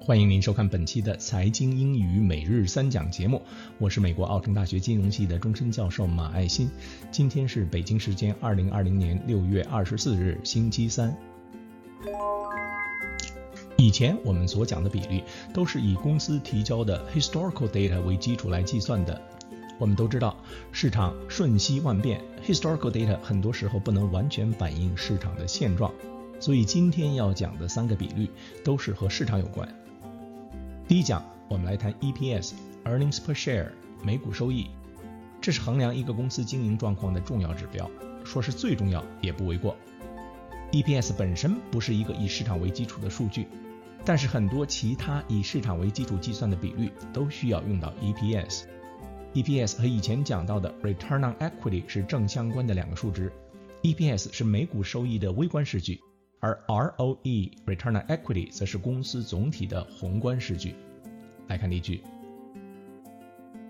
欢迎您收看本期的财经英语每日三讲节目，我是美国奥城大学金融系的终身教授马爱新。今天是北京时间二零二零年六月二十四日，星期三。以前我们所讲的比率都是以公司提交的 historical data 为基础来计算的。我们都知道，市场瞬息万变，historical data 很多时候不能完全反映市场的现状。所以今天要讲的三个比率都是和市场有关。第一讲，我们来谈 EPS（Earnings per Share，每股收益），这是衡量一个公司经营状况的重要指标，说是最重要也不为过。EPS 本身不是一个以市场为基础的数据，但是很多其他以市场为基础计算的比率都需要用到 EPS。EPS 和以前讲到的 Return on Equity 是正相关的两个数值，EPS 是每股收益的微观视距。而 ROE return on equity 则是公司总体的宏观视距。来看例句：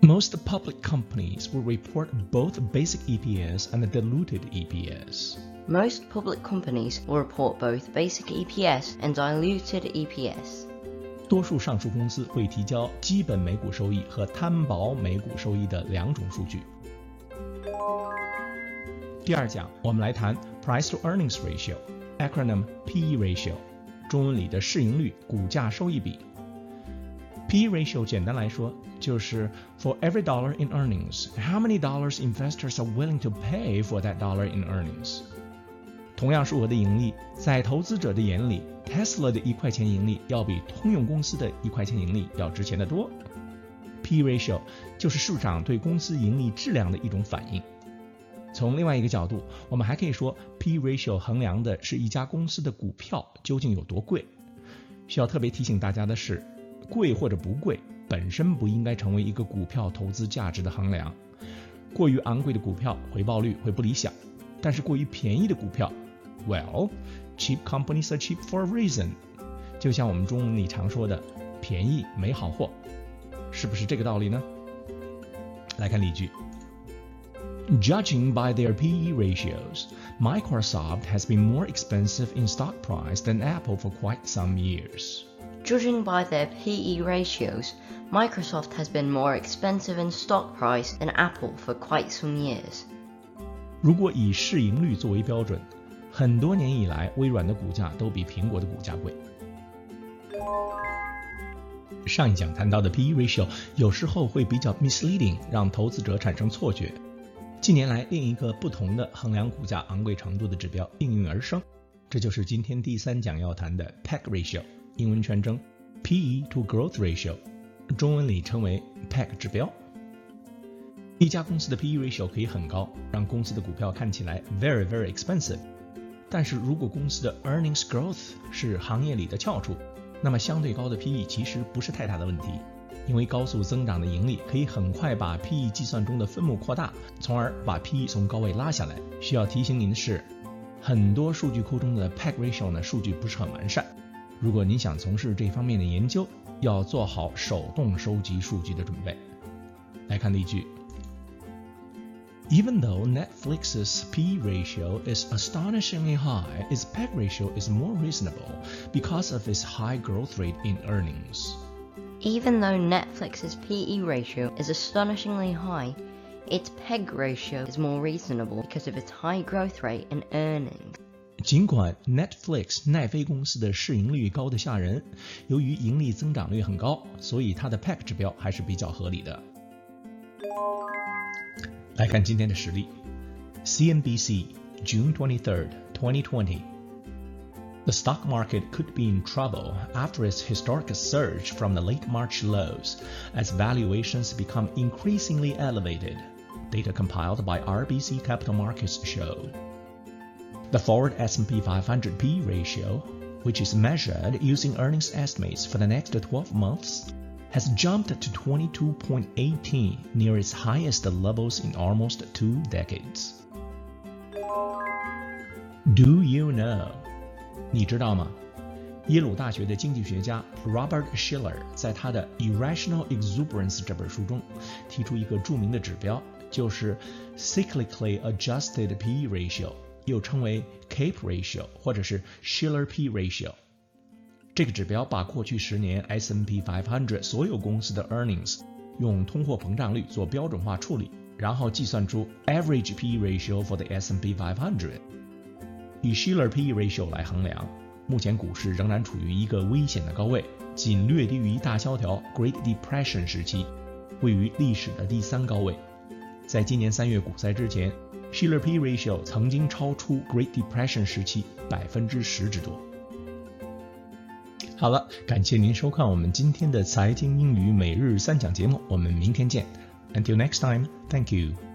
Most public companies will report both basic EPS and diluted EPS. Most public companies will report both basic EPS and diluted EPS. 多数上述公司会提交基本每股收益和摊薄每股收益的两种数据。第二讲，我们来谈 price to earnings ratio。 Acronym PE ratio，中文里的市盈率股价收益比。PE ratio 简单来说就是 for every dollar in earnings, how many dollars investors are willing to pay for that dollar in earnings。同样数额的盈利，在投资者的眼里，Tesla 的一块钱盈利要比通用公司的一块钱盈利要值钱得多。PE ratio 就是市场对公司盈利质量的一种反应。从另外一个角度，我们还可以说，P ratio 衡量的是一家公司的股票究竟有多贵。需要特别提醒大家的是，贵或者不贵本身不应该成为一个股票投资价值的衡量。过于昂贵的股票回报率会不理想，但是过于便宜的股票，Well，cheap companies are cheap for a reason。就像我们中文里常说的，便宜没好货，是不是这个道理呢？来看例句。Judging by their PE ratios, Microsoft has been more expensive in stock price than Apple for quite some years. Judging by their PE ratios, Microsoft has been more expensive in stock price than Apple for quite some years. 如果以市盈率作为标准，很多年以来，微软的股价都比苹果的股价贵。上一讲谈到的 PE ratio 有时候会比较 misleading，让投资者产生错觉。 近年来，另一个不同的衡量股价昂贵程度的指标应运而生，这就是今天第三讲要谈的 PEG ratio，英文全称 PE to Growth ratio，中文里称为 PEG 指标。一家公司的 PE ratio 可以很高，让公司的股票看起来 very very expensive。但是如果公司的 earnings growth 是行业里的翘楚，那么相对高的 PE 其实不是太大的问题。因为高速增长的盈利可以很快把 PE 计算中的分母扩大，从而把 PE 从高位拉下来。需要提醒您的是，很多数据库中的 PEG ratio 呢数据不是很完善。如果您想从事这方面的研究，要做好手动收集数据的准备。来看例句：Even though Netflix's PE ratio is astonishingly high, its PEG ratio is more reasonable because of its high growth rate in earnings. Even though Netflix's PE ratio is astonishingly high, its PEG ratio is more reasonable because of its high growth rate and earnings. 尽管 Netflix 奈飞公司的市盈率高得吓人，由于盈利增长率很高，所以它的 PEG 指标还是比较合理的。来看今天的实例，CNBC June twenty third, twenty twenty. The stock market could be in trouble after its historic surge from the late March lows as valuations become increasingly elevated, data compiled by RBC Capital Markets showed. The forward S&P 500 P ratio, which is measured using earnings estimates for the next 12 months, has jumped to 22.18, near its highest levels in almost two decades. Do you know? 你知道吗？耶鲁大学的经济学家 Robert Shiller 在他的《Irrational Exuberance》这本书中提出一个著名的指标，就是 Cyclically Adjusted P/E Ratio，又称为 CAPE Ratio 或者是 Shiller P/E Ratio。这个指标把过去十年 S&P 500所有公司的 earnings 用通货膨胀率做标准化处理，然后计算出 average P/E ratio for the S&P 500。以 Shiller P/E ratio 来衡量，目前股市仍然处于一个危险的高位，仅略低于大萧条 Great Depression 时期，位于历史的第三高位。在今年三月股灾之前，Shiller P/E ratio 曾经超出 Great Depression 时期百分之十之多。好了，感谢您收看我们今天的财经英语每日三讲节目，我们明天见。Until next time, thank you.